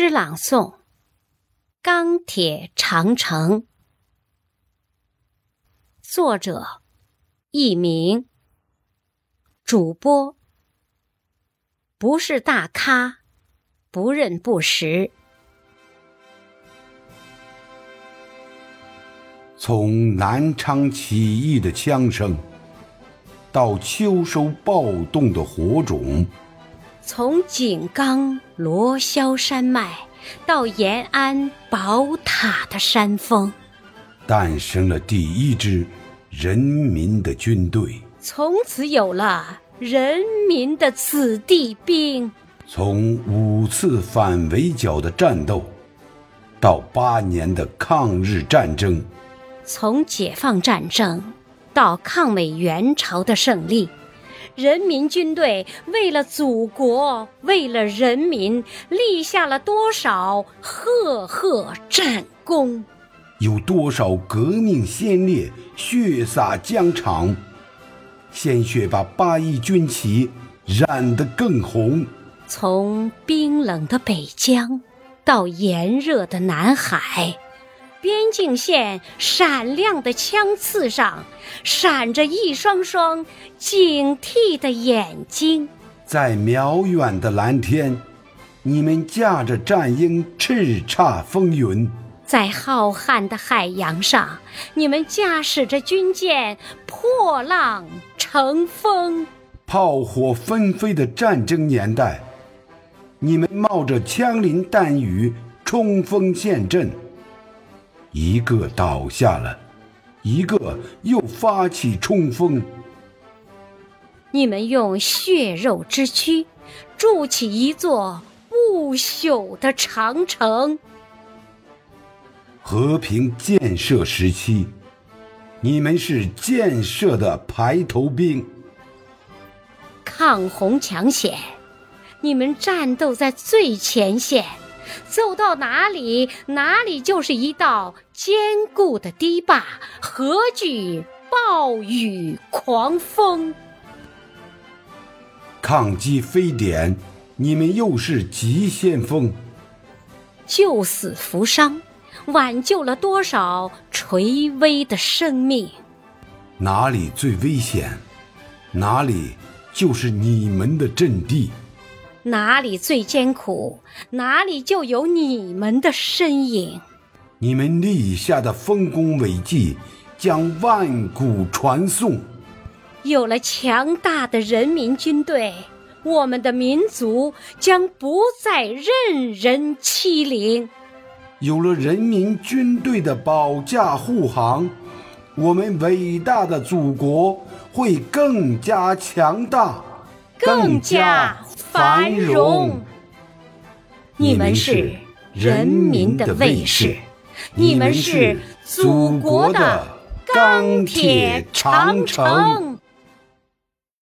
诗朗诵《钢铁长城》，作者佚名，主播不是大咖，不认不识。从南昌起义的枪声，到秋收暴动的火种。从井冈罗霄山脉到延安宝塔的山峰，诞生了第一支人民的军队。从此有了人民的子弟兵。从五次反围剿的战斗，到八年的抗日战争，从解放战争到抗美援朝的胜利。人民军队为了祖国，为了人民，立下了多少赫赫战功？有多少革命先烈血洒疆场？鲜血把八一军旗染得更红。从冰冷的北疆到炎热的南海。边境线闪亮的枪刺上，闪着一双双警惕的眼睛。在渺远的蓝天，你们驾着战鹰叱咤风云；在浩瀚的海洋上，你们驾驶着军舰破浪乘风。炮火纷飞的战争年代，你们冒着枪林弹雨冲锋陷阵。一个倒下了，一个又发起冲锋。你们用血肉之躯筑起一座不朽的长城。和平建设时期，你们是建设的排头兵。抗洪抢险，你们战斗在最前线。走到哪里，哪里就是一道坚固的堤坝，何惧暴雨狂风？抗击非典，你们又是急先锋。救死扶伤，挽救了多少垂危的生命？哪里最危险，哪里就是你们的阵地。哪里最艰苦，哪里就有你们的身影。你们立下的丰功伟绩，将万古传颂。有了强大的人民军队，我们的民族将不再任人欺凌。有了人民军队的保驾护航，我们伟大的祖国会更加强大，更加。繁荣，你们是人民的卫士，你们是祖国的钢铁长城。